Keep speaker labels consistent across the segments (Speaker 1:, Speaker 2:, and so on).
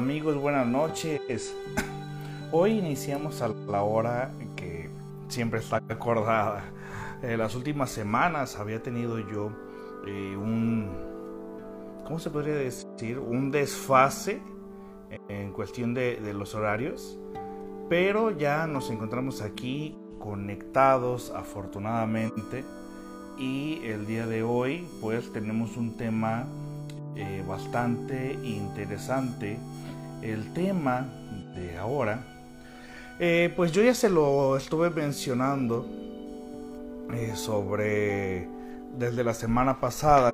Speaker 1: Amigos, buenas noches. Hoy iniciamos a la hora que siempre está acordada. En las últimas semanas había tenido yo eh, un, ¿cómo se podría decir? Un desfase en cuestión de, de los horarios, pero ya nos encontramos aquí conectados afortunadamente y el día de hoy pues tenemos un tema eh, bastante interesante. El tema de ahora, eh, pues yo ya se lo estuve mencionando eh, sobre desde la semana pasada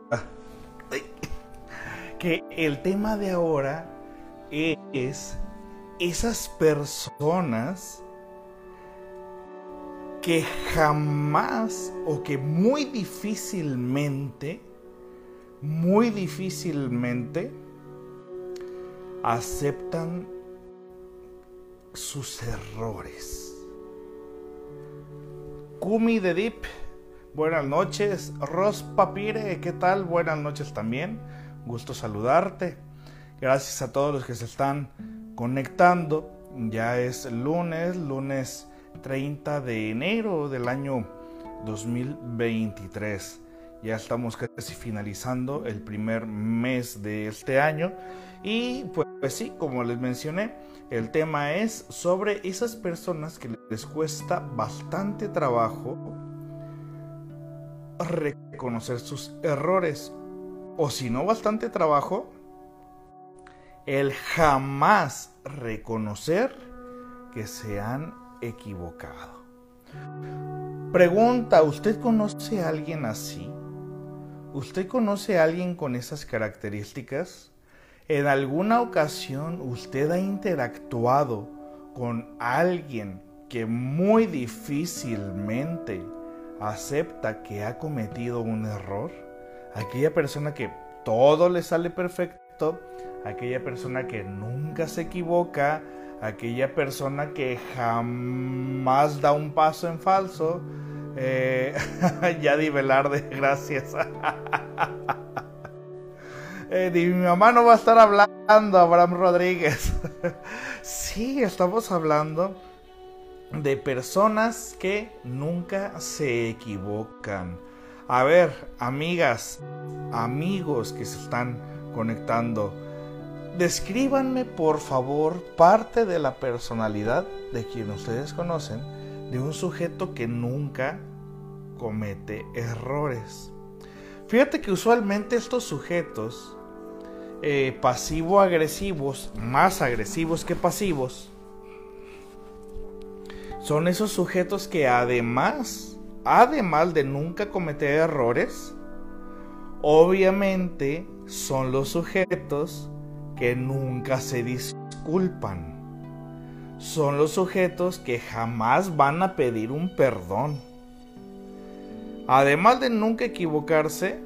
Speaker 1: que el tema de ahora es esas personas que jamás o que muy difícilmente muy difícilmente aceptan sus errores. Kumi de Deep, buenas noches. Ros Papire, ¿qué tal? Buenas noches también. Gusto saludarte. Gracias a todos los que se están conectando. Ya es lunes, lunes 30 de enero del año 2023. Ya estamos casi finalizando el primer mes de este año y pues, pues, sí, como les mencioné, el tema es sobre esas personas que les cuesta bastante trabajo reconocer sus errores o si no bastante trabajo el jamás reconocer que se han equivocado. Pregunta, ¿usted conoce a alguien así? ¿Usted conoce a alguien con esas características? ¿En alguna ocasión usted ha interactuado con alguien que muy difícilmente acepta que ha cometido un error? Aquella persona que todo le sale perfecto, aquella persona que nunca se equivoca, aquella persona que jamás da un paso en falso, eh, Yadi Velarde, gracias. eh, mi mamá no va a estar hablando, Abraham Rodríguez. sí, estamos hablando de personas que nunca se equivocan. A ver, amigas, amigos que se están conectando, descríbanme por favor parte de la personalidad de quien ustedes conocen de un sujeto que nunca comete errores. Fíjate que usualmente estos sujetos eh, pasivo-agresivos, más agresivos que pasivos, son esos sujetos que además, además de nunca cometer errores, obviamente son los sujetos que nunca se disculpan son los sujetos que jamás van a pedir un perdón. Además de nunca equivocarse,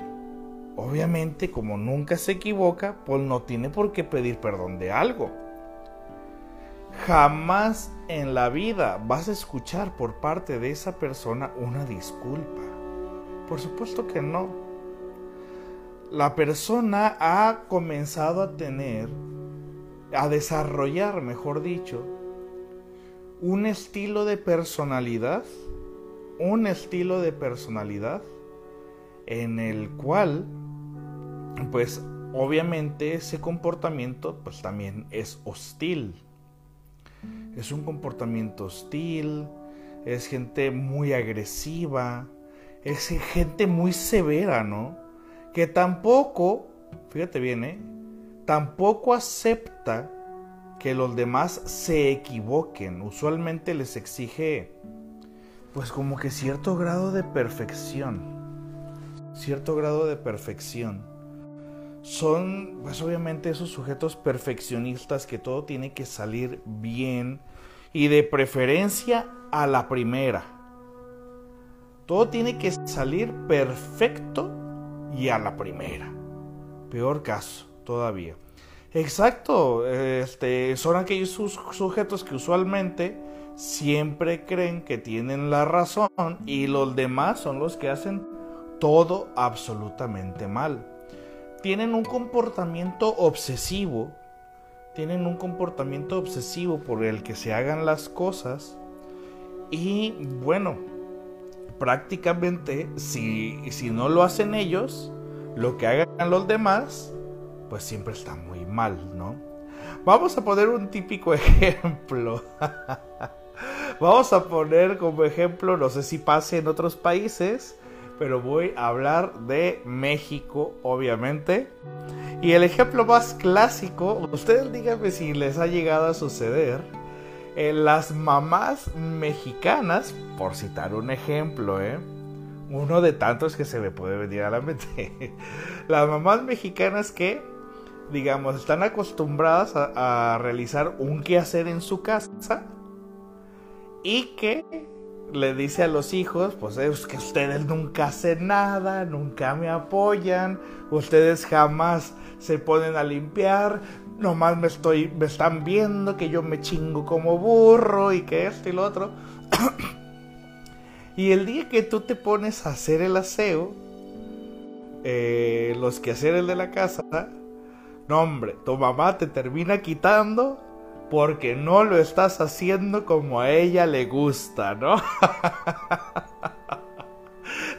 Speaker 1: obviamente como nunca se equivoca, pues no tiene por qué pedir perdón de algo. Jamás en la vida vas a escuchar por parte de esa persona una disculpa. Por supuesto que no. La persona ha comenzado a tener, a desarrollar, mejor dicho, un estilo de personalidad, un estilo de personalidad en el cual, pues obviamente ese comportamiento pues también es hostil. Es un comportamiento hostil, es gente muy agresiva, es gente muy severa, ¿no? Que tampoco, fíjate bien, ¿eh? Tampoco acepta que los demás se equivoquen. Usualmente les exige pues como que cierto grado de perfección. Cierto grado de perfección. Son pues obviamente esos sujetos perfeccionistas que todo tiene que salir bien y de preferencia a la primera. Todo tiene que salir perfecto y a la primera. Peor caso todavía. Exacto, este, son aquellos sujetos que usualmente siempre creen que tienen la razón y los demás son los que hacen todo absolutamente mal. Tienen un comportamiento obsesivo tienen un comportamiento obsesivo por el que se hagan las cosas y bueno, prácticamente si, si no lo hacen ellos, lo que hagan los demás, pues siempre está muy mal, ¿no? Vamos a poner un típico ejemplo. Vamos a poner como ejemplo, no sé si pase en otros países, pero voy a hablar de México, obviamente. Y el ejemplo más clásico, ustedes díganme si les ha llegado a suceder, en las mamás mexicanas, por citar un ejemplo, ¿eh? uno de tantos que se me puede venir a la mente. Las mamás mexicanas que, digamos, están acostumbradas a, realizar un quehacer en su casa y que le dice a los hijos, pues es que ustedes nunca hacen nada, nunca me apoyan, ustedes jamás se ponen a limpiar, nomás me estoy, me están viendo que yo me chingo como burro y que esto y lo otro. y el día que tú te pones a hacer el aseo, eh, los quehaceres de la casa, hombre, tu mamá te termina quitando porque no lo estás haciendo como a ella le gusta, ¿no?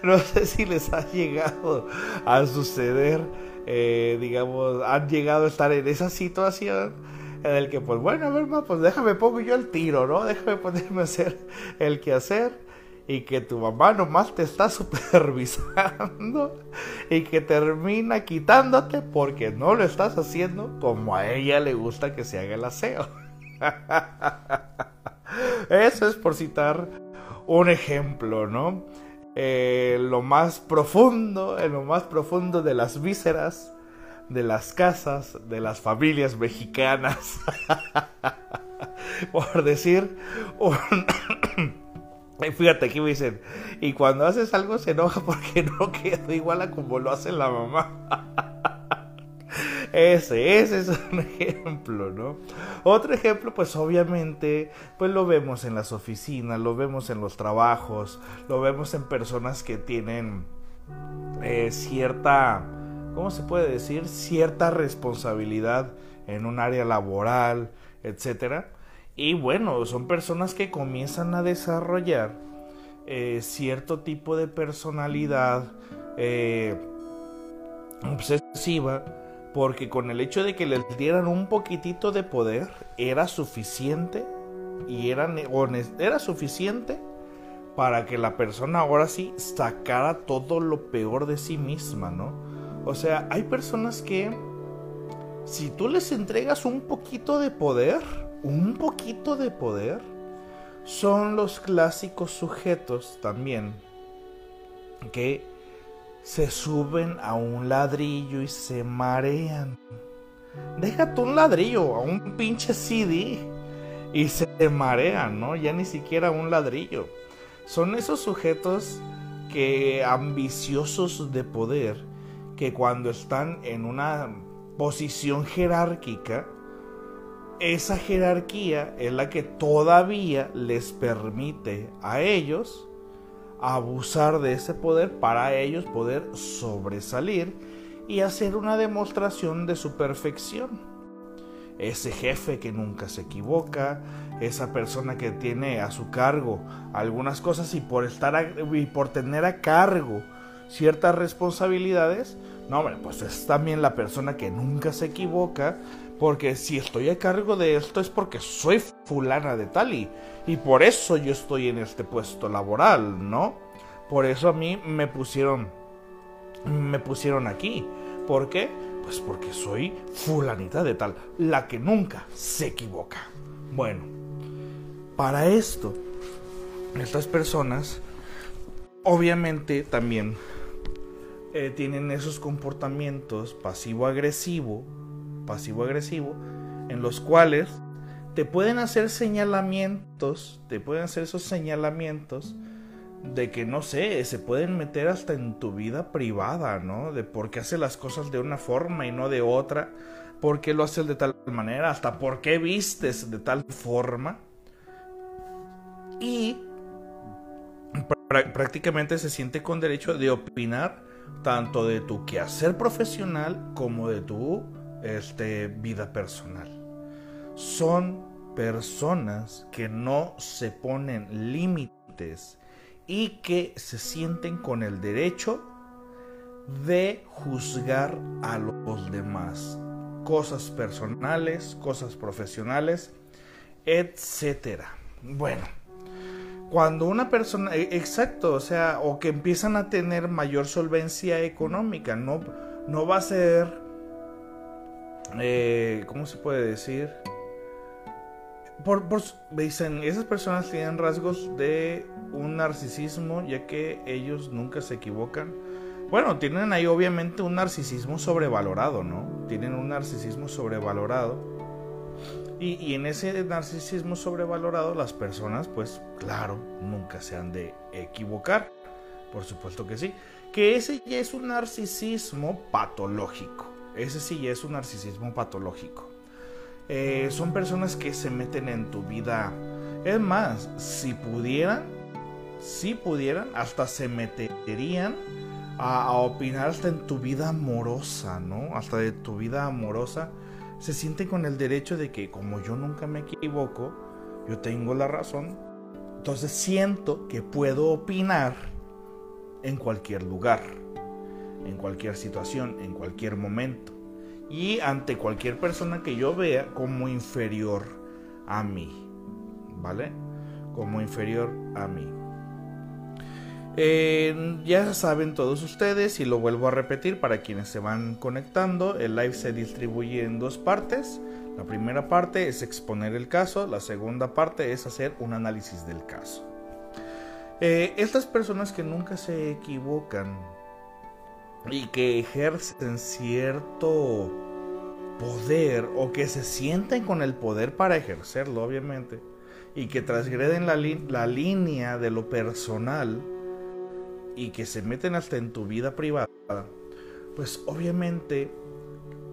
Speaker 1: no sé si les ha llegado a suceder, eh, digamos, han llegado a estar en esa situación en el que, pues bueno, a ver, pues déjame pongo yo el tiro, ¿no? Déjame ponerme a hacer el que hacer y que tu mamá nomás te está supervisando y que termina quitándote porque no lo estás haciendo como a ella le gusta que se haga el aseo. Eso es por citar un ejemplo, ¿no? Eh, lo más profundo, en lo más profundo de las vísceras, de las casas, de las familias mexicanas. por decir un... Fíjate aquí me dicen, y cuando haces algo se enoja porque no queda igual a como lo hace la mamá. Ese, ese es un ejemplo, ¿no? Otro ejemplo, pues obviamente, pues lo vemos en las oficinas, lo vemos en los trabajos, lo vemos en personas que tienen eh, cierta, ¿cómo se puede decir? Cierta responsabilidad en un área laboral, etcétera. Y bueno, son personas que comienzan a desarrollar eh, cierto tipo de personalidad eh, obsesiva porque con el hecho de que les dieran un poquitito de poder era suficiente y era, era suficiente para que la persona ahora sí sacara todo lo peor de sí misma, ¿no? O sea, hay personas que si tú les entregas un poquito de poder, un poquito de poder, son los clásicos sujetos también que se suben a un ladrillo y se marean. Déjate un ladrillo, a un pinche CD y se marean, ¿no? Ya ni siquiera un ladrillo. Son esos sujetos que ambiciosos de poder que cuando están en una posición jerárquica, esa jerarquía es la que todavía les permite a ellos abusar de ese poder para ellos poder sobresalir y hacer una demostración de su perfección. Ese jefe que nunca se equivoca, esa persona que tiene a su cargo algunas cosas y por estar y por tener a cargo ciertas responsabilidades, no, hombre, pues es también la persona que nunca se equivoca, porque si estoy a cargo de esto es porque soy fulana de tal y, por eso yo estoy en este puesto laboral, ¿no? Por eso a mí me pusieron me pusieron aquí. ¿Por qué? Pues porque soy fulanita de tal, la que nunca se equivoca. Bueno, para esto estas personas obviamente también eh, tienen esos comportamientos pasivo-agresivo pasivo-agresivo, en los cuales te pueden hacer señalamientos, te pueden hacer esos señalamientos de que no sé, se pueden meter hasta en tu vida privada, ¿no? De por qué hace las cosas de una forma y no de otra, por qué lo haces de tal manera, hasta por qué vistes de tal forma. Y prácticamente se siente con derecho de opinar tanto de tu quehacer profesional como de tu este, vida personal. son personas que no se ponen límites y que se sienten con el derecho de juzgar a los demás. Cosas personales, cosas profesionales, etcétera. Bueno, cuando una persona, e, exacto, o sea, o que empiezan a tener mayor solvencia económica, no, no va a ser, eh, ¿cómo se puede decir? Por, dicen, esas personas tienen rasgos de un narcisismo, ya que ellos nunca se equivocan. Bueno, tienen ahí obviamente un narcisismo sobrevalorado, ¿no? Tienen un narcisismo sobrevalorado. Y, y, en ese narcisismo sobrevalorado, las personas, pues claro, nunca se han de equivocar. Por supuesto que sí. Que ese ya es un narcisismo patológico. Ese sí es un narcisismo patológico. Eh, son personas que se meten en tu vida. Es más, si pudieran, si pudieran, hasta se meterían a, opinar hasta en tu vida amorosa, ¿no? Hasta de tu vida amorosa. Se sienten con el derecho de que como yo nunca me equivoco, yo tengo la razón. Entonces siento que puedo opinar en cualquier lugar, en cualquier situación, en cualquier momento y ante cualquier persona que yo vea como inferior a mí. ¿Vale? Como inferior a mí. Eh, ya saben todos ustedes y lo vuelvo a repetir para quienes se van conectando, el live se distribuye en dos partes. La primera parte es exponer el caso, la segunda parte es hacer un análisis del caso. Eh, estas personas que nunca se equivocan, y que ejercen cierto poder o que se sienten con el poder para ejercerlo, obviamente, y que transgreden la, la línea de lo personal y que se meten hasta en tu vida privada, pues obviamente,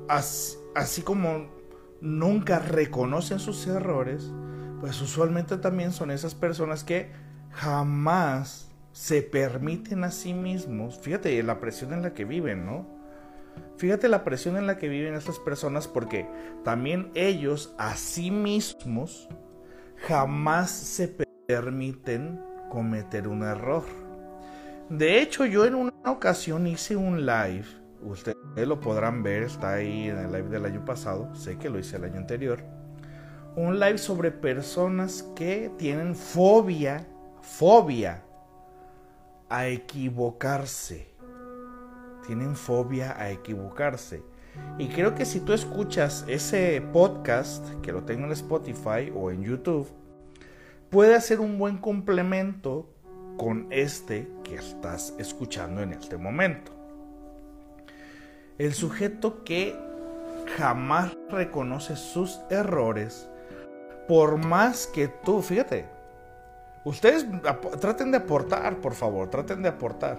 Speaker 1: así, así como nunca reconocen sus errores, pues usualmente también son esas personas que jamás se permiten a sí mismos, fíjate la presión en la que viven, ¿no? Fíjate la presión en la que viven estas personas porque también ellos a sí mismos jamás se permiten cometer un error. De hecho, yo en una ocasión hice un live, ustedes lo podrán ver, está ahí en el live del año pasado, sé que lo hice el año anterior, un live sobre personas que tienen fobia, fobia a equivocarse. Tienen fobia a equivocarse. Y creo que si tú escuchas ese podcast, que lo tengo en Spotify o en YouTube, puede hacer un buen complemento con este que estás escuchando en este momento. El sujeto que jamás reconoce sus errores, por más que tú, fíjate, Ustedes traten de aportar, por favor, traten de aportar.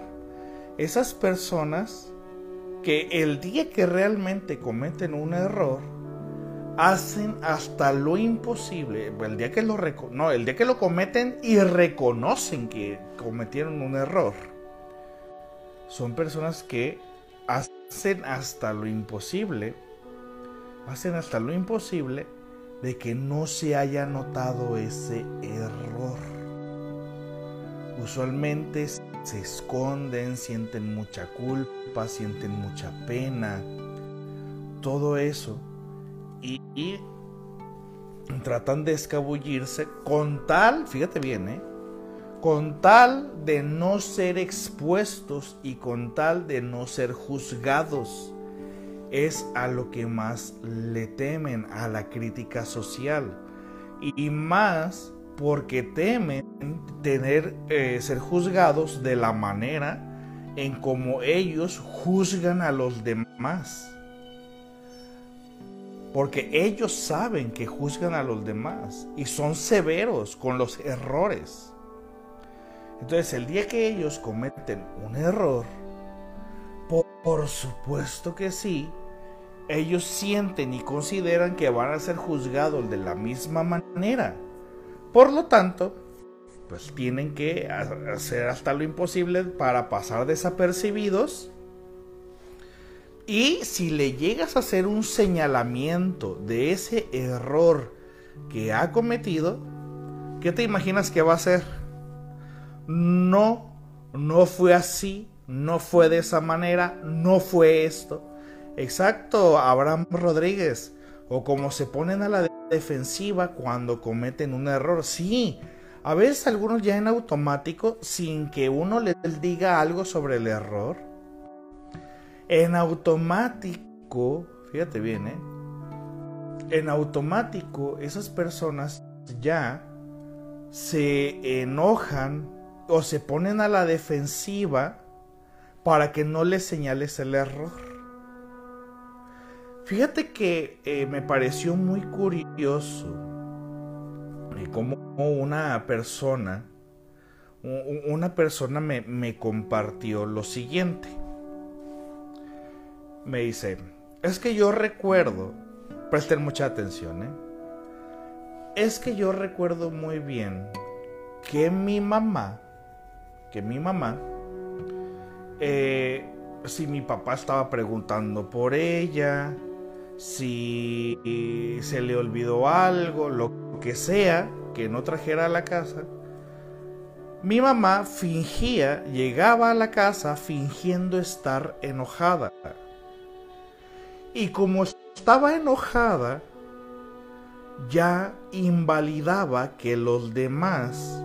Speaker 1: Esas personas que el día que realmente cometen un error, hacen hasta lo imposible, el día que lo no, el día que lo cometen y reconocen que cometieron un error. Son personas que hacen hasta lo imposible, hacen hasta lo imposible de que no se haya notado ese error usualmente se esconden, sienten mucha culpa, sienten mucha pena, todo eso. Y, tratan de escabullirse con tal, fíjate bien, ¿eh? con tal de no ser expuestos y con tal de no ser juzgados. Es a lo que más le temen, a la crítica social. Y más porque temen tener eh, ser juzgados de la manera en como ellos juzgan a los demás. Porque ellos saben que juzgan a los demás y son severos con los errores. Entonces el día que ellos cometen un error, por, por supuesto que sí, ellos sienten y consideran que van a ser juzgados de la misma manera por lo tanto, pues tienen que hacer hasta lo imposible para pasar desapercibidos. Y si le llegas a hacer un señalamiento de ese error que ha cometido, ¿qué te imaginas que va a hacer? No, no fue así, no fue de esa manera, no fue esto. Exacto, Abraham Rodríguez. O como se ponen a la defensiva cuando cometen un error. Sí, a veces algunos ya en automático, sin que uno les diga algo sobre el error. En automático, fíjate bien, ¿eh? En automático, esas personas ya se enojan o se ponen a la defensiva para que no les señales el error. Fíjate que eh, me pareció muy curioso eh, como una persona, una persona me, me compartió lo siguiente. Me dice, es que yo recuerdo, presten mucha atención, ¿eh? Es que yo recuerdo muy bien que mi mamá, que mi mamá, eh, si mi papá estaba preguntando por ella, si se le olvidó algo, lo que sea que no trajera a la casa, mi mamá fingía, llegaba a la casa fingiendo estar enojada. Y como estaba enojada, ya invalidaba que los demás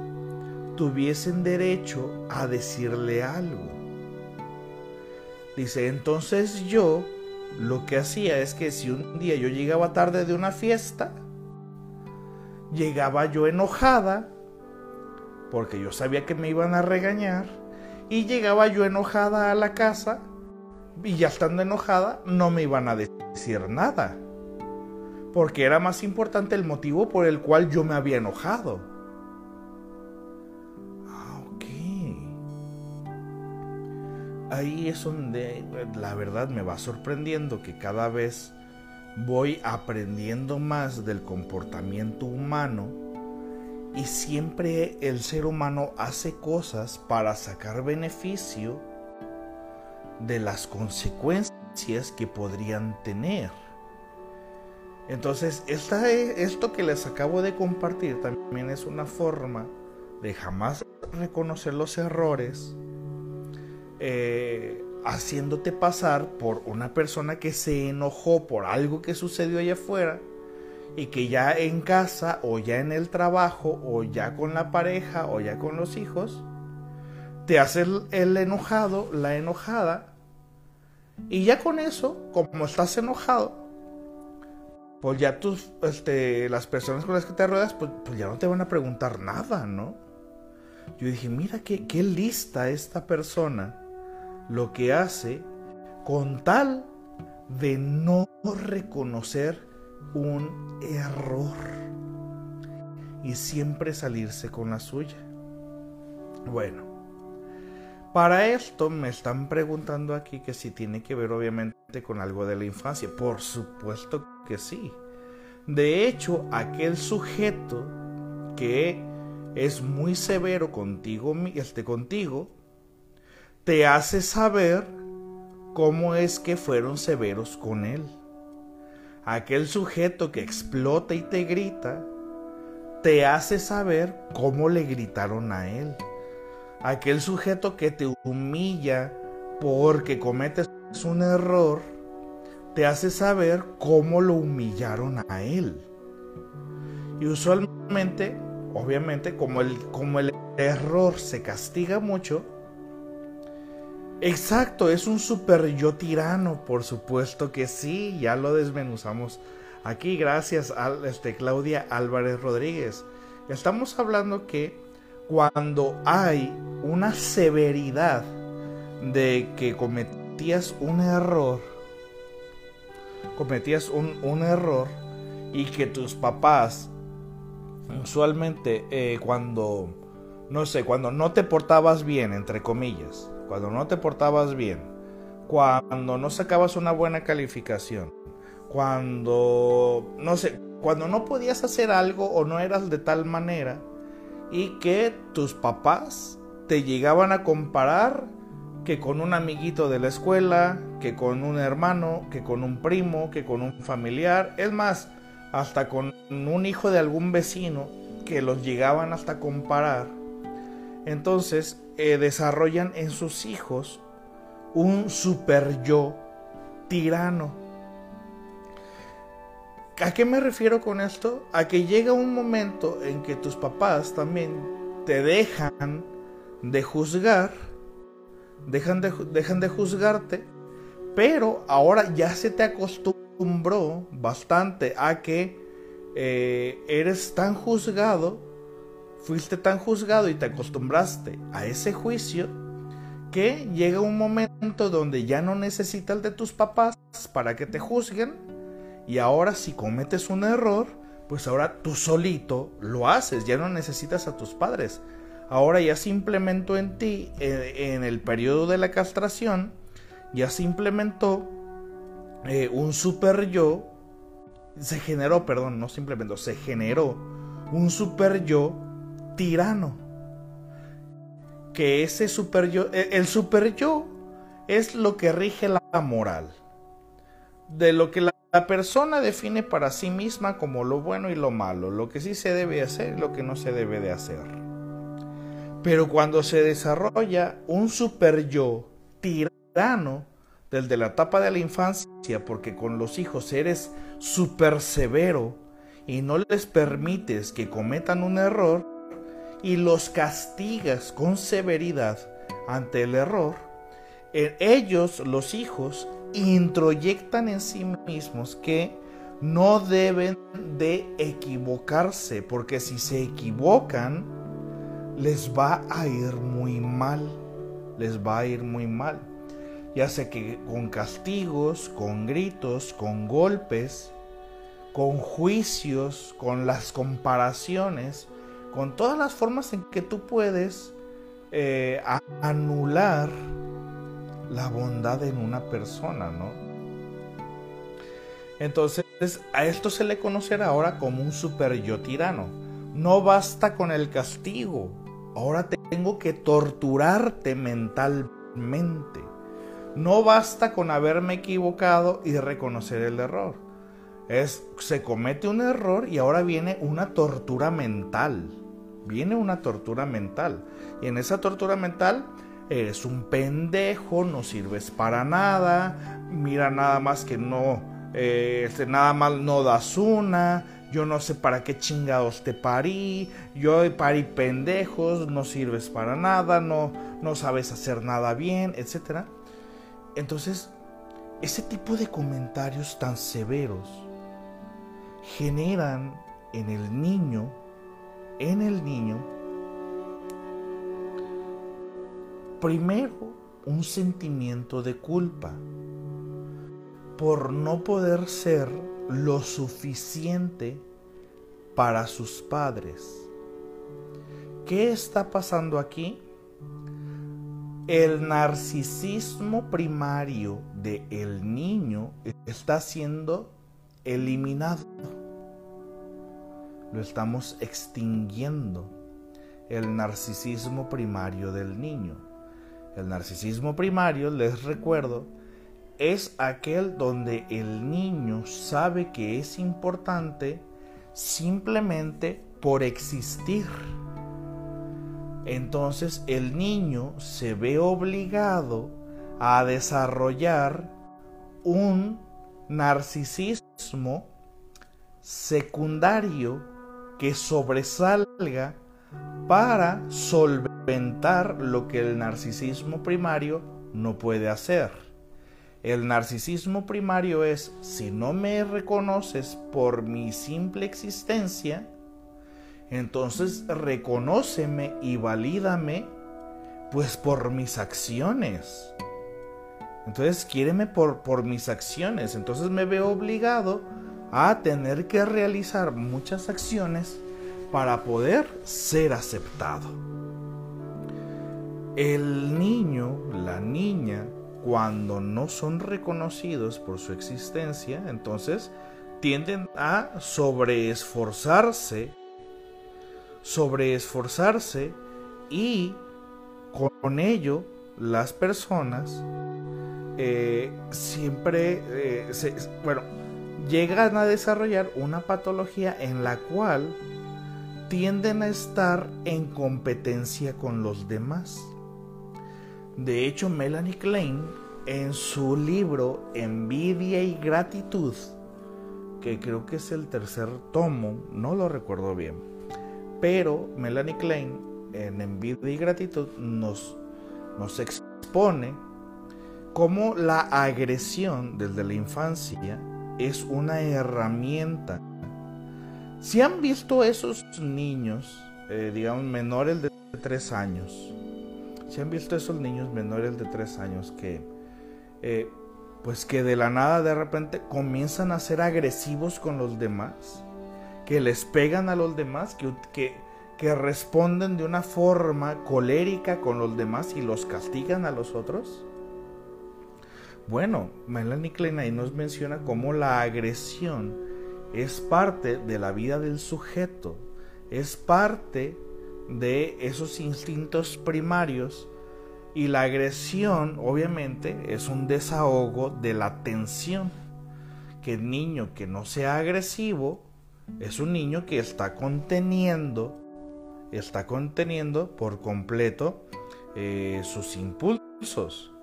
Speaker 1: tuviesen derecho a decirle algo. Dice, entonces yo lo que hacía es que si un día yo llegaba tarde de una fiesta, llegaba yo enojada, porque yo sabía que me iban a regañar, y llegaba yo enojada a la casa, y ya estando enojada, no me iban a decir nada, porque era más importante el motivo por el cual yo me había enojado. Ahí es donde la verdad me va sorprendiendo que cada vez voy aprendiendo más del comportamiento humano y siempre el ser humano hace cosas para sacar beneficio de las consecuencias que podrían tener. Entonces, esta, esto que les acabo de compartir también es una forma de jamás reconocer los errores, eh, haciéndote pasar por una persona que se enojó por algo que sucedió allá afuera y que ya en casa o ya en el trabajo o ya con la pareja o ya con los hijos te hace el, enojado, la enojada y ya con eso, como estás enojado, pues ya tus, este, las personas con las que te ruedas, pues, pues, ya no te van a preguntar nada, ¿no? Yo dije, mira qué, qué lista esta persona lo que hace con tal de no reconocer un error y siempre salirse con la suya. Bueno, para esto me están preguntando aquí que si tiene que ver obviamente con algo de la infancia. Por supuesto que sí. De hecho, aquel sujeto que es muy severo contigo, este, contigo te hace saber cómo es que fueron severos con él. Aquel sujeto que explota y te grita, te hace saber cómo le gritaron a él. Aquel sujeto que te humilla porque cometes un error, te hace saber cómo lo humillaron a él. Y usualmente, obviamente, como el, como el error se castiga mucho, Exacto, es un super yo tirano, por supuesto que sí, ya lo desmenuzamos aquí gracias a este, Claudia Álvarez Rodríguez. Estamos hablando que cuando hay una severidad de que cometías un error, cometías un, un error y que tus papás usualmente eh, cuando, no sé, cuando no te portabas bien, entre comillas, cuando no te portabas bien, cuando no sacabas una buena calificación, cuando no sé, cuando no podías hacer algo o no eras de tal manera y que tus papás te llegaban a comparar que con un amiguito de la escuela, que con un hermano, que con un primo, que con un familiar, es más, hasta con un hijo de algún vecino que los llegaban hasta comparar. Entonces eh, desarrollan en sus hijos un super yo tirano. ¿A qué me refiero con esto? A que llega un momento en que tus papás también te dejan de juzgar, dejan de, dejan de juzgarte, pero ahora ya se te acostumbró bastante a que eh, eres tan juzgado, fuiste tan juzgado y te acostumbraste a ese juicio que llega un momento donde ya no necesitas de tus papás para que te juzguen y ahora si cometes un error, pues ahora tú solito lo haces, ya no necesitas a tus padres. Ahora ya se implementó en ti, eh, en el periodo de la castración, ya se implementó eh, un super yo, se generó, perdón, no simplemente, se generó un super yo tirano que ese super yo, e, el super yo es lo que rige la moral, de lo que la, persona define para sí misma como lo bueno y lo malo, lo que sí se debe hacer y lo que no se debe de hacer. Pero cuando se desarrolla un super yo tirano, del de la etapa de la infancia, porque con los hijos eres super severo y no les permites que cometan un error, y los castigas con severidad ante el error, ellos, los hijos, introyectan en sí mismos que no deben de equivocarse, porque si se equivocan, les va a ir muy mal, les va a ir muy mal. Ya sea que con castigos, con gritos, con golpes, con juicios, con las comparaciones, con todas las formas en que tú puedes eh, anular la bondad en una persona, ¿no? Entonces, a esto se le conocerá ahora como un super yo tirano. No basta con el castigo, ahora tengo que torturarte mentalmente. No basta con haberme equivocado y reconocer el error. Es, se comete un error y ahora viene una tortura mental viene una tortura mental. Y en esa tortura mental eres un pendejo, no sirves para nada, mira nada más que no, eh, este, nada más no das una, yo no sé para qué chingados te parí, yo parí pendejos, no sirves para nada, no, no sabes hacer nada bien, etc. Entonces, ese tipo de comentarios tan severos generan en el niño en el niño, primero un sentimiento de culpa por no poder ser lo suficiente para sus padres. ¿Qué está pasando aquí? El narcisismo primario del el niño está siendo eliminado lo estamos extinguiendo. El narcisismo primario del niño. El narcisismo primario, les recuerdo, es aquel donde el niño sabe que es importante simplemente por existir. Entonces el niño se ve obligado a desarrollar un narcisismo secundario que sobresalga para solventar lo que el narcisismo primario no puede hacer. El narcisismo primario es, si no me reconoces por mi simple existencia, entonces reconóceme y valídame pues por mis acciones. Entonces quiéreme por, por mis acciones. Entonces me veo obligado a tener que realizar muchas acciones para poder ser aceptado. El niño, la niña, cuando no son reconocidos por su existencia, entonces tienden a sobreesforzarse, sobreesforzarse y con ello las personas eh, siempre, eh, bueno, llegan a desarrollar una patología en la cual tienden a estar en competencia con los demás. De hecho, Melanie Klein, en su libro Envidia y Gratitud, que creo que es el tercer tomo, no lo recuerdo bien, pero Melanie Klein en Envidia y Gratitud nos, nos expone cómo la agresión desde la infancia es una herramienta. Si han visto esos niños, eh, digamos, menores de 3 años, si han visto esos niños menores de 3 años que, eh, pues que de la nada de repente comienzan a ser agresivos con los demás, que les pegan a los demás, que, que, que responden de una forma colérica con los demás y los castigan a los otros. Bueno, Melanie Klein ahí nos menciona cómo la agresión es parte de la vida del sujeto, es parte de esos instintos primarios y la agresión obviamente es un desahogo de la tensión. Que el niño que no sea agresivo es un niño que está conteniendo, está conteniendo por completo eh, sus impulsos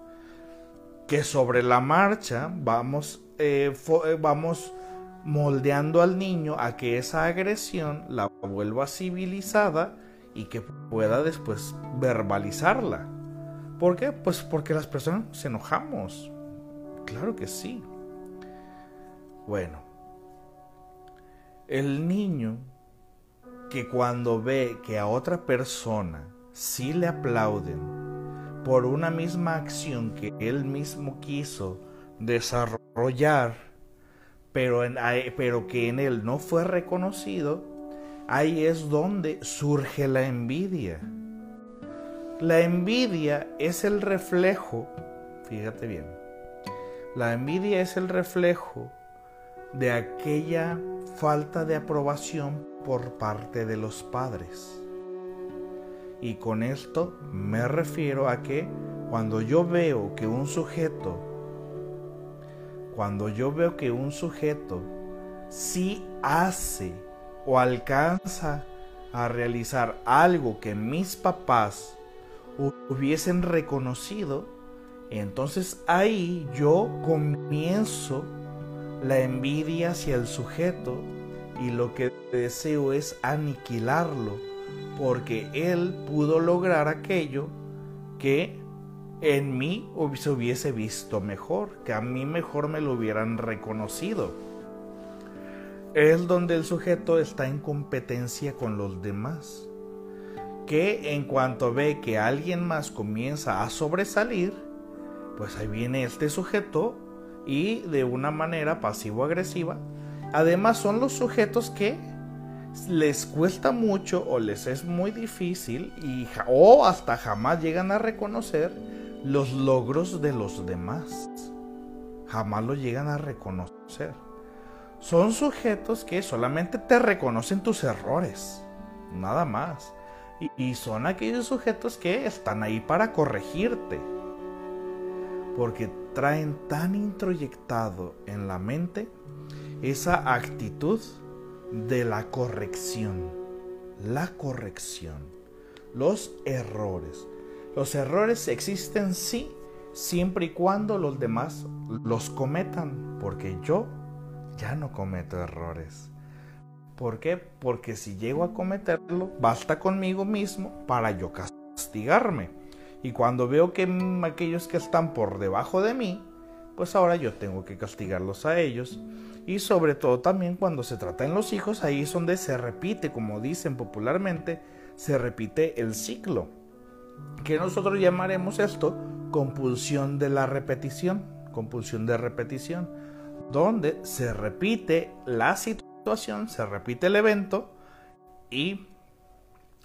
Speaker 1: que sobre la marcha vamos, eh, eh, vamos moldeando al niño a que esa agresión la vuelva civilizada y que pueda después verbalizarla. ¿Por qué? Pues porque las personas nos enojamos. Claro que sí. Bueno, el niño que cuando ve que a otra persona sí le aplauden, por una misma acción que él mismo quiso desarrollar, pero, que en él no fue reconocido, ahí es donde surge la envidia. La envidia es el reflejo, fíjate bien, la envidia es el reflejo de aquella falta de aprobación por parte de los padres. Y con esto me refiero a que cuando yo veo que un sujeto, cuando yo veo que un sujeto sí hace o alcanza a realizar algo que mis papás hubiesen reconocido, entonces ahí yo comienzo la envidia hacia el sujeto y lo que deseo es aniquilarlo porque él pudo lograr aquello que en mí se hubiese visto mejor, que a mí mejor me lo hubieran reconocido. Es donde el sujeto está en competencia con los demás, que en cuanto ve que alguien más comienza a sobresalir, pues ahí viene este sujeto y de una manera pasivo-agresiva, además son los sujetos que les cuesta mucho o les es muy difícil y, o hasta jamás llegan a reconocer los logros de los demás. Jamás lo llegan a reconocer. Son sujetos que solamente te reconocen tus errores, nada más. Y, son aquellos sujetos que están ahí para corregirte. Porque traen tan introyectado en la mente esa actitud de la corrección. La corrección. Los errores. Los errores existen sí, siempre y cuando los demás los cometan, porque yo ya no cometo errores. ¿Por qué? Porque si llego a cometerlo, basta conmigo mismo para yo castigarme. Y cuando veo que aquellos que están por debajo de mí, pues ahora yo tengo que castigarlos a ellos y sobre todo también cuando se trata en los hijos, ahí es donde se repite, como dicen popularmente, se repite el ciclo, que nosotros llamaremos esto compulsión de la repetición, compulsión de repetición, donde se repite la situación, se repite el evento y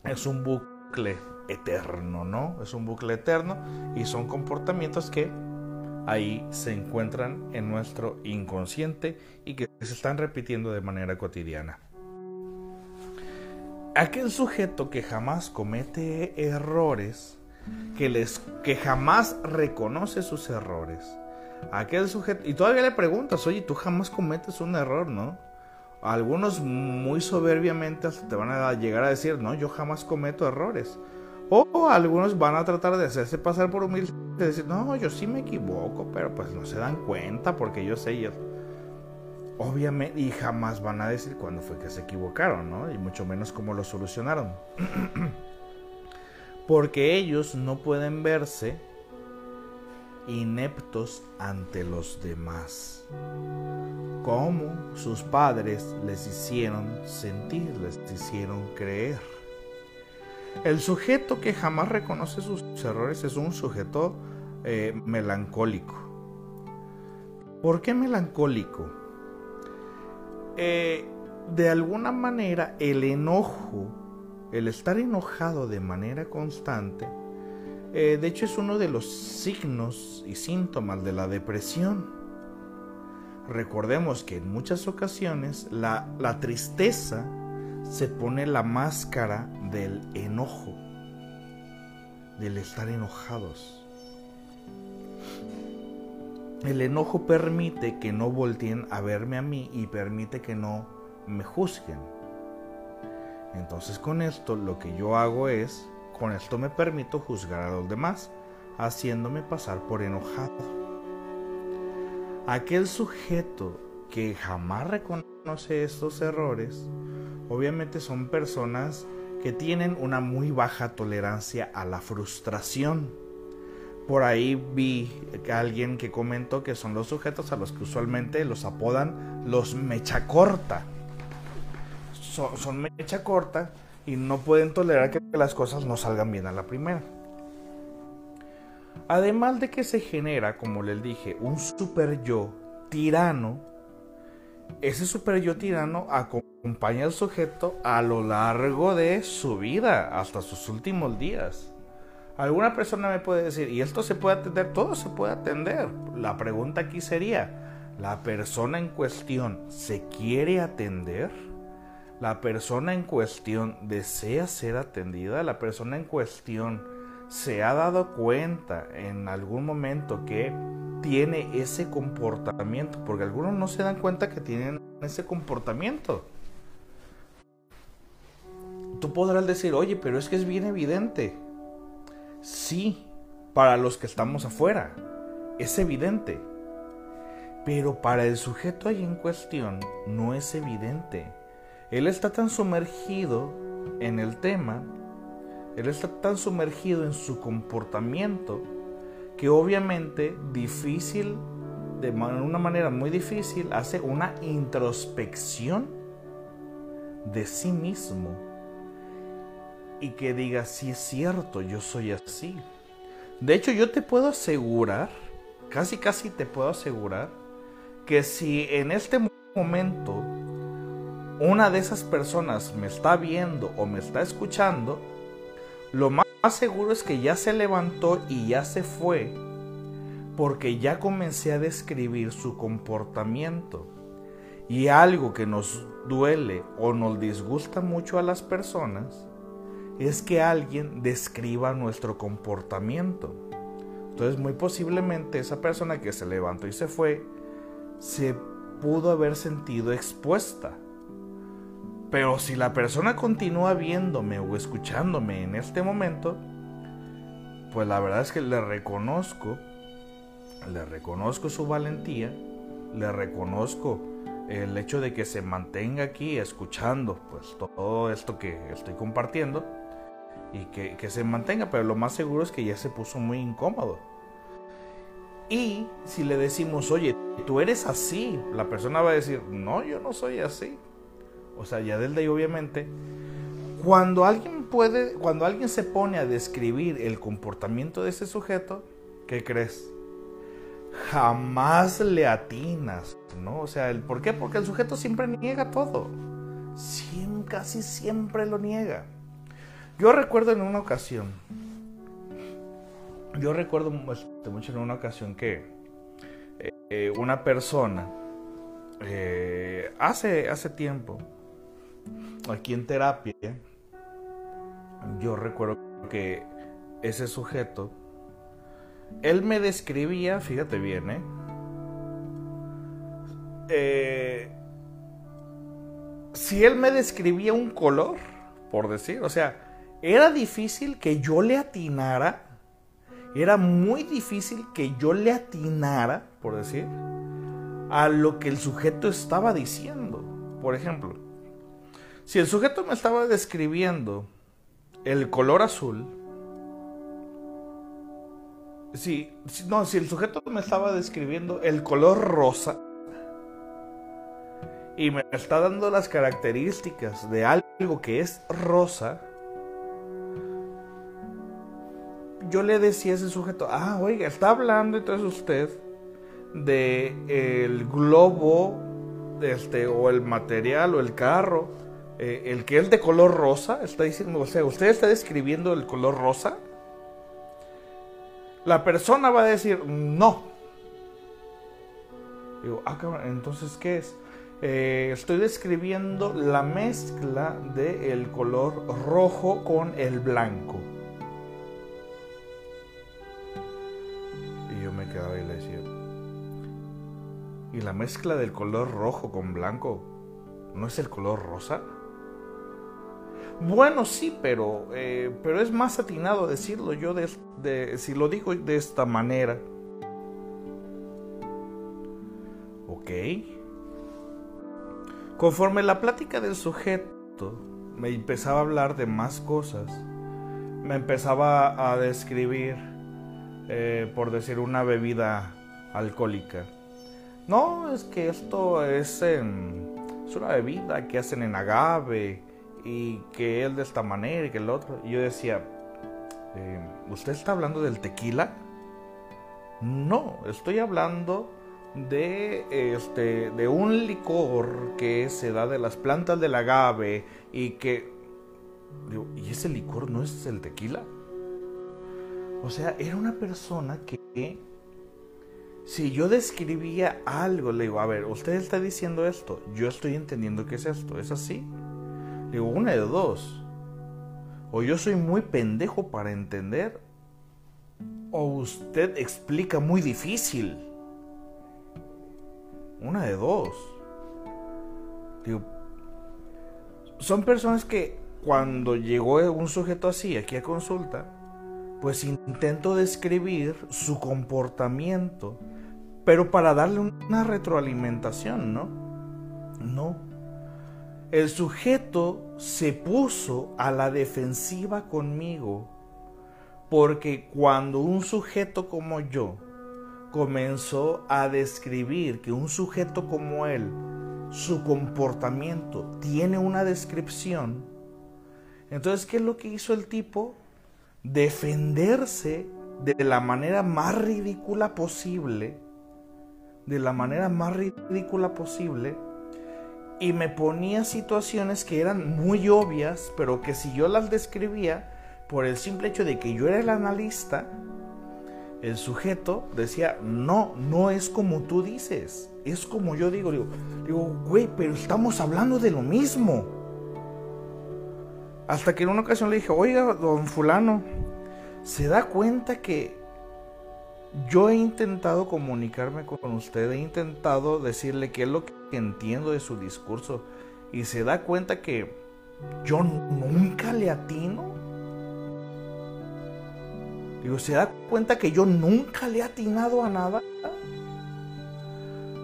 Speaker 1: es un bucle eterno, ¿no? Es un bucle eterno y son comportamientos que ahí se encuentran en nuestro inconsciente y que se están repitiendo de manera cotidiana. Aquel sujeto que jamás comete errores, que, les, que jamás reconoce sus errores, aquel sujeto, y todavía le preguntas, oye, tú jamás cometes un error, ¿no? Algunos muy soberbiamente te van a llegar a decir, no, yo jamás cometo errores. O algunos van a tratar de hacerse pasar por humilde y decir, no, yo sí me equivoco, pero pues no se dan cuenta porque yo sé ellos. Obviamente, y jamás van a decir cuándo fue que se equivocaron, ¿no? Y mucho menos cómo lo solucionaron. porque ellos no pueden verse ineptos ante los demás. Como sus padres les hicieron sentir, les hicieron creer. El sujeto que jamás reconoce sus errores es un sujeto eh, melancólico. ¿Por qué melancólico? Eh, de alguna manera el enojo, el estar enojado de manera constante, eh, de hecho es uno de los signos y síntomas de la depresión. Recordemos que en muchas ocasiones la, la tristeza se pone la máscara del enojo, del estar enojados. El enojo permite que no volteen a verme a mí y permite que no me juzguen. Entonces con esto lo que yo hago es, con esto me permito juzgar a los demás, haciéndome pasar por enojado. Aquel sujeto que jamás reconoce estos errores, obviamente son personas que tienen una muy baja tolerancia a la frustración. Por ahí vi a alguien que comentó que son los sujetos a los que usualmente los apodan los mecha corta. Son, son mecha corta y no pueden tolerar que las cosas no salgan bien a la primera. Además de que se genera, como les dije, un super yo tirano, ese super yo tirano acompaña al sujeto a lo largo de su vida, hasta sus últimos días. Alguna persona me puede decir, ¿y esto se puede atender? Todo se puede atender. La pregunta aquí sería, ¿la persona en cuestión se quiere atender? ¿La persona en cuestión desea ser atendida? ¿La persona en cuestión se ha dado cuenta en algún momento que tiene ese comportamiento? Porque algunos no se dan cuenta que tienen ese comportamiento. Tú podrás decir, oye, pero es que es bien evidente. Sí, para los que estamos afuera, es evidente. Pero para el sujeto ahí en cuestión no es evidente. Él está tan sumergido en el tema, él está tan sumergido en su comportamiento, que obviamente difícil, de una manera muy difícil, hace una introspección de sí mismo y que diga, si es cierto, yo soy así. De hecho, yo te puedo asegurar, casi casi te puedo asegurar, que si en este momento una de esas personas me está viendo o me está escuchando, lo más seguro es que ya se levantó y ya se fue, porque ya comencé a describir su comportamiento. Y algo que nos duele o nos disgusta mucho a las personas es que alguien describa nuestro comportamiento. Entonces muy posiblemente esa persona que se levantó y se fue se pudo haber sentido expuesta. Pero si la persona continúa viéndome o escuchándome en este momento, pues la verdad es que le reconozco, le reconozco su valentía, le reconozco el hecho de que se mantenga aquí escuchando pues todo esto que estoy compartiendo y que, se mantenga, pero lo más seguro es que ya se puso muy incómodo. Y si le decimos, oye, tú eres así, la persona va a decir, no, yo no soy así. O sea, ya del de obviamente, cuando alguien puede, cuando alguien se pone a describir el comportamiento de ese sujeto, ¿qué crees? Jamás le atinas, ¿no? O sea, ¿el ¿por qué? Porque el sujeto siempre niega todo. casi siempre lo niega. Yo recuerdo en una ocasión, yo recuerdo mucho en una ocasión que eh, una persona eh, hace, hace tiempo, aquí en terapia, yo recuerdo que ese sujeto, él me describía, fíjate bien, ¿eh? eh, si él me describía un color, por decir, o sea, era difícil que yo le atinara, era muy difícil que yo le atinara, por decir, a lo que el sujeto estaba diciendo. Por ejemplo, si el sujeto me estaba describiendo el color azul, si, no, si el sujeto me estaba describiendo el color rosa y me está dando las características de algo que es rosa, yo le decía a ese sujeto, ah, oiga, está hablando entonces usted de el globo este, o el material o el carro, eh, el que es de color rosa, está diciendo, o sea, usted está describiendo el color rosa. La persona va a decir, no. Digo, ah, entonces, ¿qué es? Eh, estoy describiendo la mezcla del color rojo con el blanco. Y yo me quedaba y le decía, ¿y la mezcla del color rojo con blanco no es el color rosa? Bueno, sí, pero, eh, pero es más atinado decirlo yo de, si lo digo de esta manera. Ok. Conforme la plática del sujeto me empezaba a hablar de más cosas, me empezaba a describir, eh, por decir, una bebida alcohólica. No, es que esto es, es una bebida que hacen en agave y que él de esta manera y que el otro. Y yo decía, eh, ¿usted está hablando del tequila? No, estoy hablando de este de un licor que se da de las plantas del agave y que y ese licor no es el tequila. O sea, era una persona que si yo describía algo, le digo, a ver, usted está diciendo esto, yo estoy entendiendo qué es esto, ¿es así? Digo, una de dos. O yo soy muy pendejo para entender, o usted explica muy difícil. Una de dos. Digo, son personas que cuando llegó un sujeto así aquí a consulta, pues intento describir su comportamiento, pero para darle una retroalimentación, ¿no? No. El sujeto se puso a la defensiva conmigo, porque cuando un sujeto como yo comenzó a describir que un sujeto como él, su comportamiento tiene una descripción, entonces, ¿qué es lo que hizo el tipo? Defenderse de la manera más ridícula posible, de la manera más ridícula posible, y me ponía situaciones que eran muy obvias, pero que si yo las describía, por el simple hecho de que yo era el analista, el sujeto decía, no, no es como tú dices, es como yo digo. Digo, digo, güey, pero estamos hablando de lo mismo. Hasta que en una ocasión le dije, oiga, don fulano, ¿se da cuenta que yo he intentado comunicarme con usted, he intentado decirle qué es lo que entiendo de su discurso y se da cuenta que yo nunca le atino? Digo, ¿se da cuenta que yo nunca le he atinado a nada?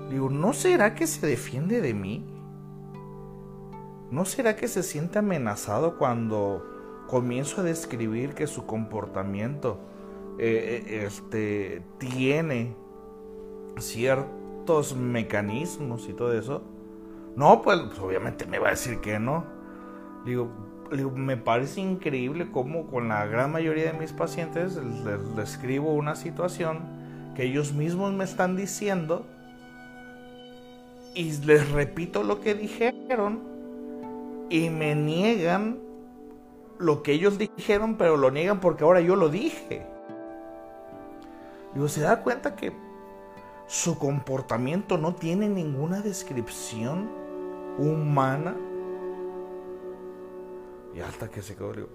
Speaker 1: Digo, ¿no será que se defiende de mí? ¿No será que se siente amenazado cuando comienzo a describir que su comportamiento eh, eh, este, tiene mecanismos y todo eso? No, pues, pues obviamente me va a decir que no. Digo, me parece increíble cómo con la gran mayoría de mis pacientes les describo una situación que ellos mismos me están diciendo y les repito lo que dijeron y me niegan lo que ellos dijeron, pero lo niegan porque ahora yo lo dije. Digo, ¿se da cuenta que su comportamiento no tiene ninguna descripción humana? Y hasta que se quedó, digo,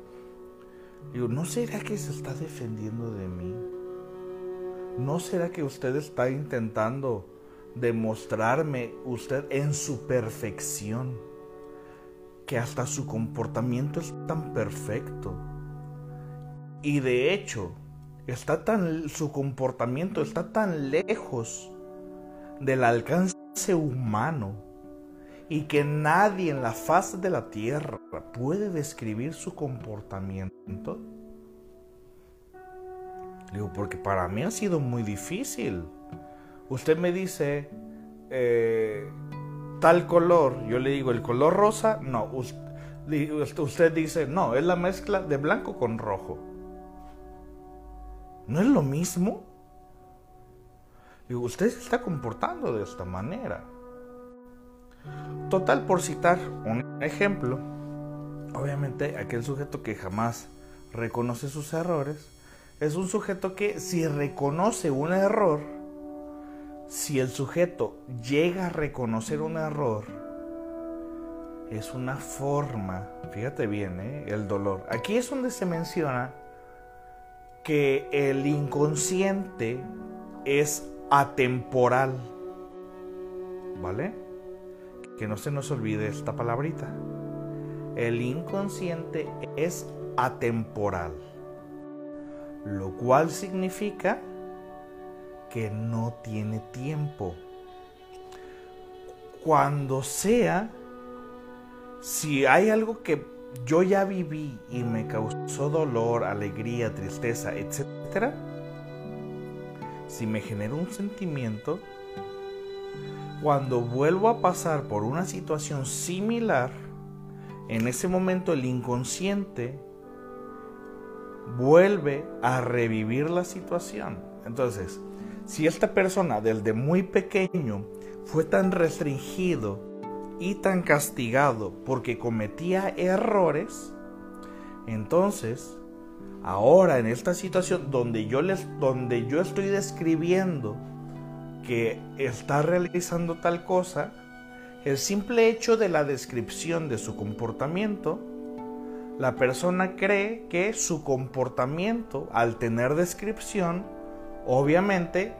Speaker 1: digo, ¿no será que se está defendiendo de mí? ¿No será que usted está intentando demostrarme usted en su perfección, que hasta su comportamiento es tan perfecto. Y de hecho, está tan su comportamiento está tan lejos del alcance humano y que nadie en la faz de la tierra puede describir su comportamiento. Digo, porque para mí ha sido muy difícil. Usted me dice eh, tal color, yo le digo el color rosa, no, usted dice, no, es la mezcla de blanco con rojo. ¿No es lo mismo? Usted se está comportando de esta manera. Total, por citar un ejemplo, obviamente aquel sujeto que jamás reconoce sus errores, es un sujeto que si reconoce un error, si el sujeto llega a reconocer un error, es una forma, fíjate bien, ¿eh? el dolor. Aquí es donde se menciona que el inconsciente es atemporal, ¿vale? Que no se nos olvide esta palabrita. El inconsciente es atemporal, lo cual significa que no tiene tiempo. Cuando sea, si hay algo que yo ya viví y me causó dolor, alegría, tristeza, etc., si me genera un sentimiento, cuando vuelvo a pasar por una situación similar, en ese momento el inconsciente vuelve a revivir la situación. Entonces, si esta persona desde muy pequeño fue tan restringido y tan castigado porque cometía errores, entonces, ahora en esta situación donde yo, les, donde yo estoy describiendo que está realizando tal cosa, el simple hecho de la descripción de su comportamiento, la persona cree que su comportamiento, al tener descripción, obviamente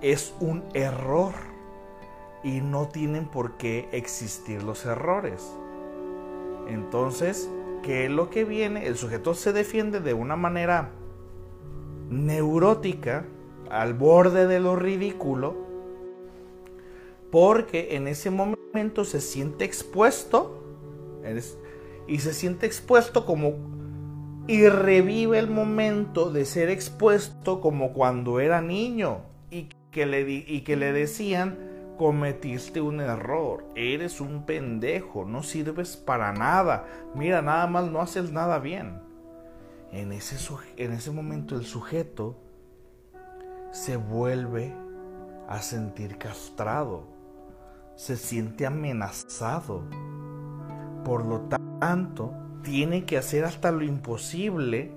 Speaker 1: es un error y no tienen por qué existir los errores. Entonces, ¿qué es lo que viene? El sujeto se defiende de una manera neurótica, al borde de lo ridículo, porque en ese momento se siente expuesto y se siente expuesto como y revive el momento de ser expuesto como cuando era niño y que le, y que le decían cometiste un error, eres un pendejo, no sirves para nada, mira, nada más no haces nada bien. En ese, en ese momento el sujeto se vuelve a sentir castrado, se siente amenazado. Por lo tanto, tiene que hacer hasta lo imposible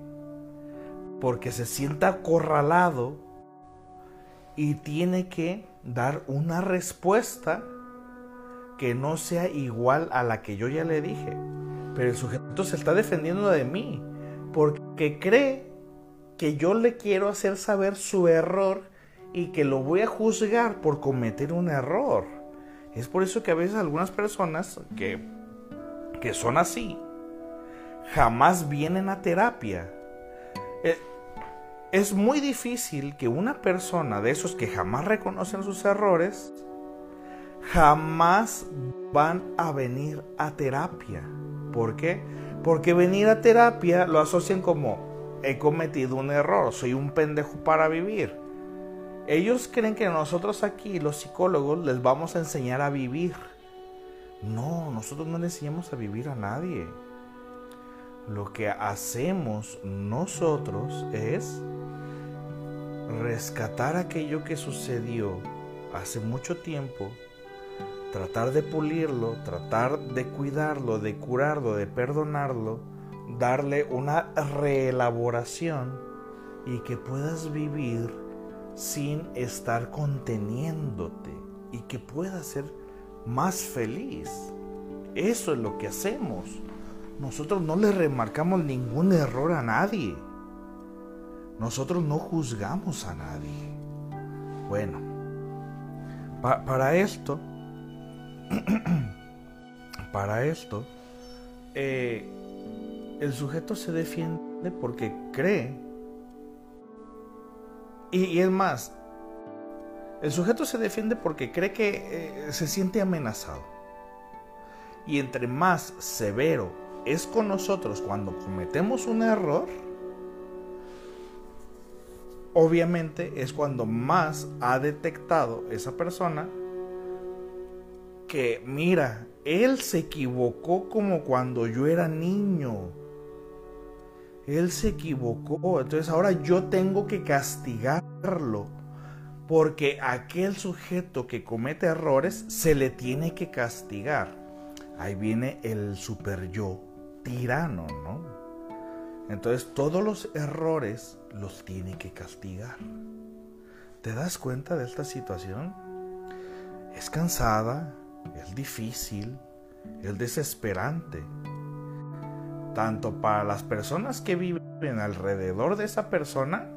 Speaker 1: porque se sienta acorralado y tiene que dar una respuesta que no sea igual a la que yo ya le dije. Pero el sujeto se está defendiendo de mí porque cree que yo le quiero hacer saber su error y que lo voy a juzgar por cometer un error. Es por eso que a veces algunas personas que, que son así jamás vienen a terapia. Eh, es muy difícil que una persona de esos que jamás reconocen sus errores, jamás van a venir a terapia. ¿Por qué? Porque venir a terapia lo asocian como he cometido un error, soy un pendejo para vivir. Ellos creen que nosotros aquí, los psicólogos, les vamos a enseñar a vivir. No, nosotros no le enseñamos a vivir a nadie. Lo que hacemos nosotros es rescatar aquello que sucedió hace mucho tiempo, tratar de pulirlo, tratar de cuidarlo, de curarlo, de perdonarlo, darle una reelaboración y que puedas vivir sin estar conteniéndote y que puedas ser más feliz. Eso es lo que hacemos. Nosotros no le remarcamos ningún error a nadie. Nosotros no juzgamos a nadie. Bueno, para esto, para esto, eh, el sujeto se defiende porque cree. Y, es más, el sujeto se defiende porque cree que eh, se siente amenazado. Y entre más severo es con nosotros cuando cometemos un error, obviamente es cuando más ha detectado esa persona que, mira, él se equivocó como cuando yo era niño. Él se equivocó, entonces ahora yo tengo que castigarlo. Porque aquel sujeto que comete errores se le tiene que castigar. Ahí viene el super yo tirano, ¿no? Entonces todos los errores los tiene que castigar. ¿Te das cuenta de esta situación? Es cansada, es difícil, es desesperante. Tanto para las personas que viven alrededor de esa persona,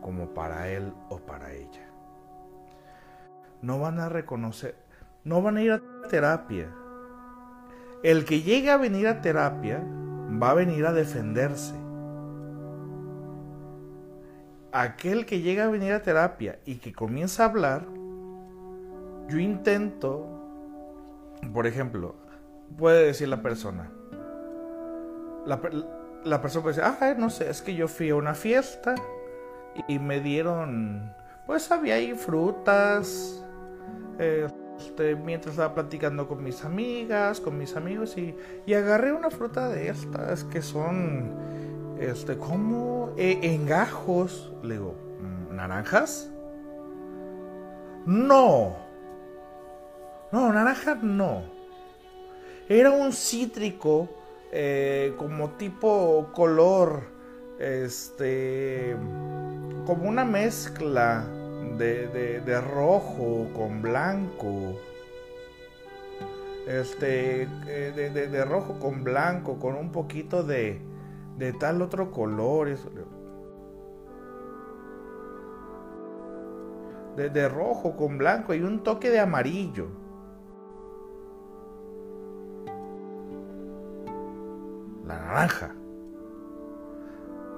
Speaker 1: como para él o para ella. No van a reconocer, no van a ir a terapia. El que llegue a venir a terapia va a venir a defenderse. Aquel que llega a venir a terapia y que comienza a hablar, yo intento, por ejemplo, puede decir la persona, la, persona puede decir, ah, no sé, es que yo fui a una fiesta y me dieron, pues había ahí frutas, este, mientras estaba platicando con mis amigas, con mis amigos y, y agarré una fruta de estas que son, este, como e, engajos, le digo, ¿naranjas? No. No, naranja no. Era un cítrico eh, como tipo color, este, como una mezcla de, rojo con blanco. Este, eh, de, rojo con blanco, con un poquito de, de tal otro color. de rojo con blanco y un toque de amarillo. naranja.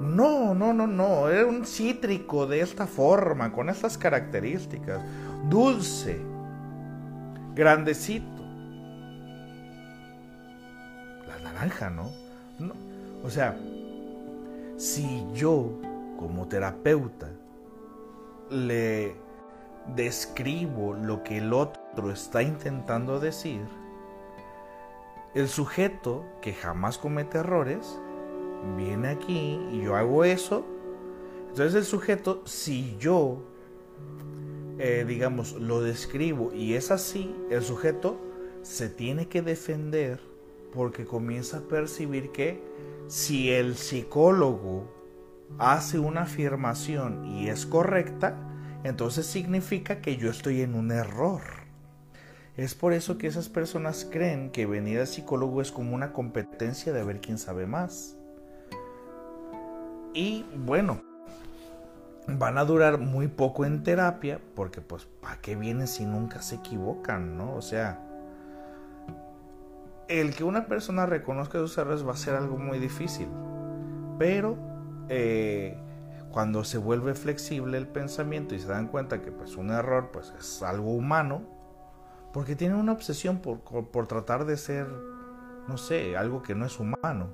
Speaker 1: No, no, no, no. Era un cítrico de esta forma, con estas características. Dulce. Grandecito. La naranja, ¿no? O sea, si yo, como terapeuta, le describo lo que el otro está intentando decir, el sujeto que jamás comete errores viene aquí y yo hago eso. Entonces el sujeto, si yo, eh, digamos, lo describo y es así, el sujeto se tiene que defender porque comienza a percibir que si el psicólogo hace una afirmación y es correcta, entonces significa que yo estoy en un error. Es por eso que esas personas creen que venir al psicólogo es como una competencia de ver quién sabe más. Y bueno, van a durar muy poco en terapia porque pues ¿para qué vienen si nunca se equivocan, no? O sea, el que una persona reconozca sus errores va a ser algo muy difícil. Pero eh, cuando se vuelve flexible el pensamiento y se dan cuenta que pues un error pues es algo humano, porque tienen una obsesión por, por tratar de ser, no sé, algo que no es humano.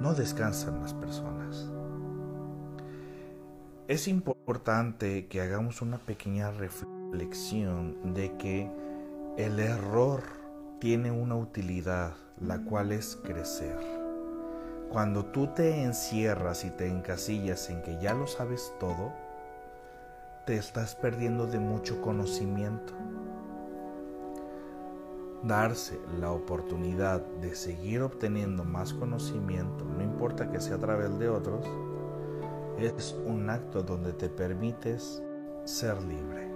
Speaker 1: No descansan las personas. Es importante que hagamos una pequeña reflexión de que el error tiene una utilidad, la cual es crecer. Cuando tú te encierras y te encasillas en que ya lo sabes todo, te estás perdiendo de mucho conocimiento. Darse la oportunidad de seguir obteniendo más conocimiento, no importa que sea a través de otros, es un acto donde te permites ser libre.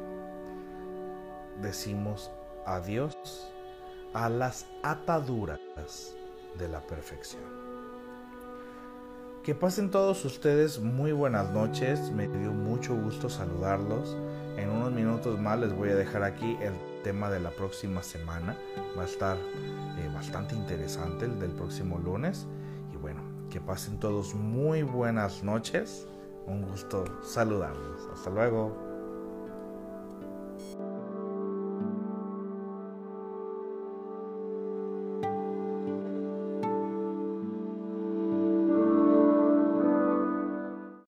Speaker 1: Decimos adiós a las ataduras de la perfección. Que pasen todos ustedes muy buenas noches. Me dio mucho gusto saludarlos. En unos minutos más les voy a dejar aquí el tema de la próxima semana. Va a estar eh, bastante interesante el del próximo lunes. Y bueno, que pasen todos muy buenas noches. Un gusto saludarlos. Hasta luego.